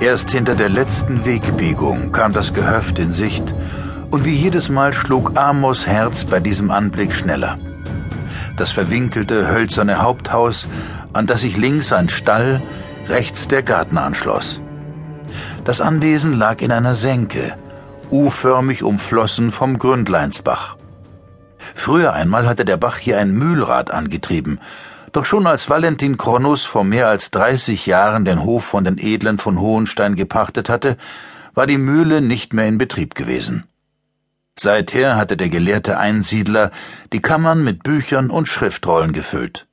Erst hinter der letzten Wegbiegung kam das Gehöft in Sicht, und wie jedes Mal schlug Amos Herz bei diesem Anblick schneller. Das verwinkelte, hölzerne Haupthaus, an das sich links ein Stall, rechts der Garten anschloss. Das Anwesen lag in einer Senke, u-förmig umflossen vom Gründleinsbach. Früher einmal hatte der Bach hier ein Mühlrad angetrieben, doch schon als Valentin Kronus vor mehr als 30 Jahren den Hof von den Edlen von Hohenstein gepachtet hatte, war die Mühle nicht mehr in Betrieb gewesen. Seither hatte der gelehrte Einsiedler die Kammern mit Büchern und Schriftrollen gefüllt.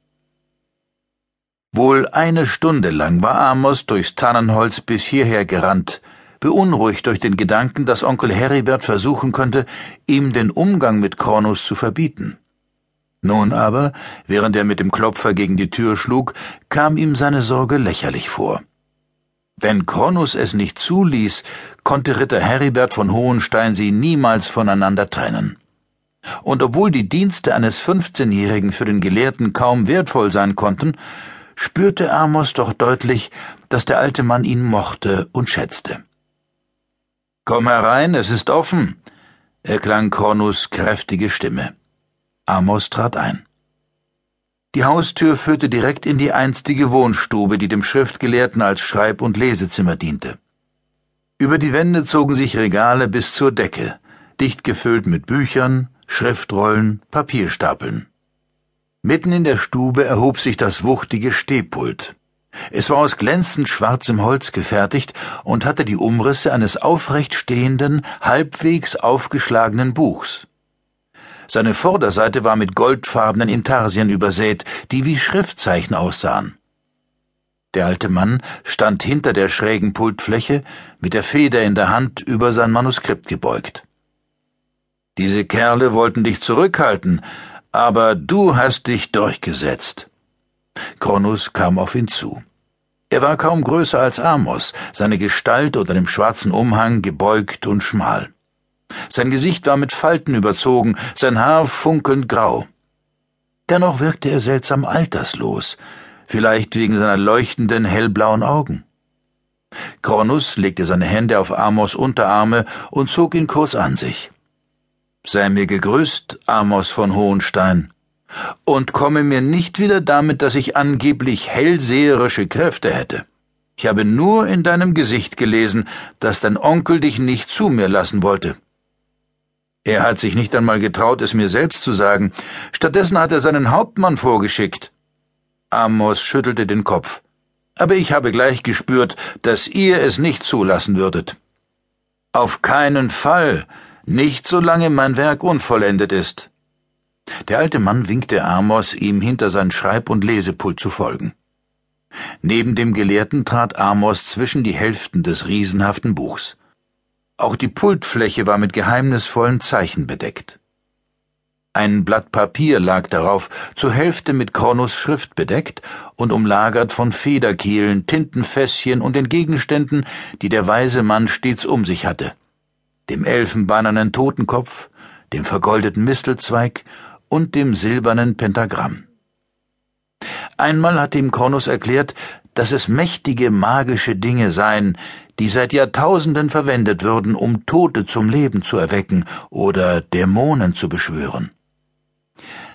Wohl eine Stunde lang war Amos durchs Tannenholz bis hierher gerannt, beunruhigt durch den Gedanken, dass Onkel Heribert versuchen könnte, ihm den Umgang mit Kronus zu verbieten. Nun aber, während er mit dem Klopfer gegen die Tür schlug, kam ihm seine Sorge lächerlich vor. Wenn Kronus es nicht zuließ, konnte Ritter Heribert von Hohenstein sie niemals voneinander trennen. Und obwohl die Dienste eines Fünfzehnjährigen für den Gelehrten kaum wertvoll sein konnten, spürte Amos doch deutlich, dass der alte Mann ihn mochte und schätzte. Komm herein, es ist offen, erklang Kronus kräftige Stimme. Amos trat ein. Die Haustür führte direkt in die einstige Wohnstube, die dem Schriftgelehrten als Schreib- und Lesezimmer diente. Über die Wände zogen sich Regale bis zur Decke, dicht gefüllt mit Büchern, Schriftrollen, Papierstapeln. Mitten in der Stube erhob sich das wuchtige Stehpult. Es war aus glänzend schwarzem Holz gefertigt und hatte die Umrisse eines aufrecht stehenden, halbwegs aufgeschlagenen Buchs. Seine Vorderseite war mit goldfarbenen Intarsien übersät, die wie Schriftzeichen aussahen. Der alte Mann stand hinter der schrägen Pultfläche, mit der Feder in der Hand über sein Manuskript gebeugt. Diese Kerle wollten dich zurückhalten, aber du hast dich durchgesetzt. Kronus kam auf ihn zu. Er war kaum größer als Amos, seine Gestalt unter dem schwarzen Umhang gebeugt und schmal. Sein Gesicht war mit Falten überzogen, sein Haar funkelnd grau. Dennoch wirkte er seltsam alterslos, vielleicht wegen seiner leuchtenden hellblauen Augen. Kronus legte seine Hände auf Amos Unterarme und zog ihn kurz an sich. Sei mir gegrüßt, Amos von Hohenstein, und komme mir nicht wieder damit, dass ich angeblich hellseherische Kräfte hätte. Ich habe nur in deinem Gesicht gelesen, dass dein Onkel dich nicht zu mir lassen wollte. Er hat sich nicht einmal getraut, es mir selbst zu sagen. Stattdessen hat er seinen Hauptmann vorgeschickt. Amos schüttelte den Kopf. Aber ich habe gleich gespürt, dass ihr es nicht zulassen würdet. Auf keinen Fall, nicht solange mein Werk unvollendet ist. Der alte Mann winkte Amos, ihm hinter sein Schreib- und Lesepult zu folgen. Neben dem Gelehrten trat Amos zwischen die Hälften des riesenhaften Buchs. Auch die Pultfläche war mit geheimnisvollen Zeichen bedeckt. Ein Blatt Papier lag darauf, zur Hälfte mit Kronos Schrift bedeckt und umlagert von Federkehlen, Tintenfässchen und den Gegenständen, die der weise Mann stets um sich hatte. Dem elfenbeinernen Totenkopf, dem vergoldeten Mistelzweig und dem silbernen Pentagramm. Einmal hatte ihm Kronos erklärt, dass es mächtige magische Dinge seien, die seit Jahrtausenden verwendet würden, um Tote zum Leben zu erwecken oder Dämonen zu beschwören.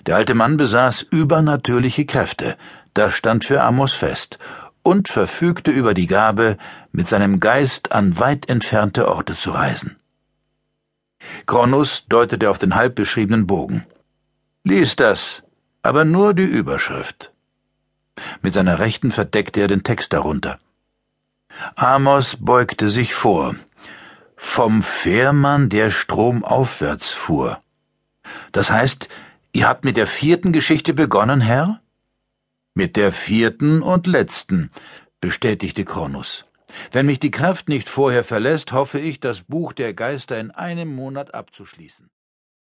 Der alte Mann besaß übernatürliche Kräfte, das stand für Amos fest, und verfügte über die Gabe, mit seinem Geist an weit entfernte Orte zu reisen. Kronos deutete auf den halb beschriebenen Bogen. Lies das, aber nur die Überschrift. Mit seiner Rechten verdeckte er den Text darunter. Amos beugte sich vor. Vom Fährmann, der stromaufwärts fuhr. Das heißt, ihr habt mit der vierten Geschichte begonnen, Herr? Mit der vierten und letzten, bestätigte Kronus. Wenn mich die Kraft nicht vorher verlässt, hoffe ich, das Buch der Geister in einem Monat abzuschließen.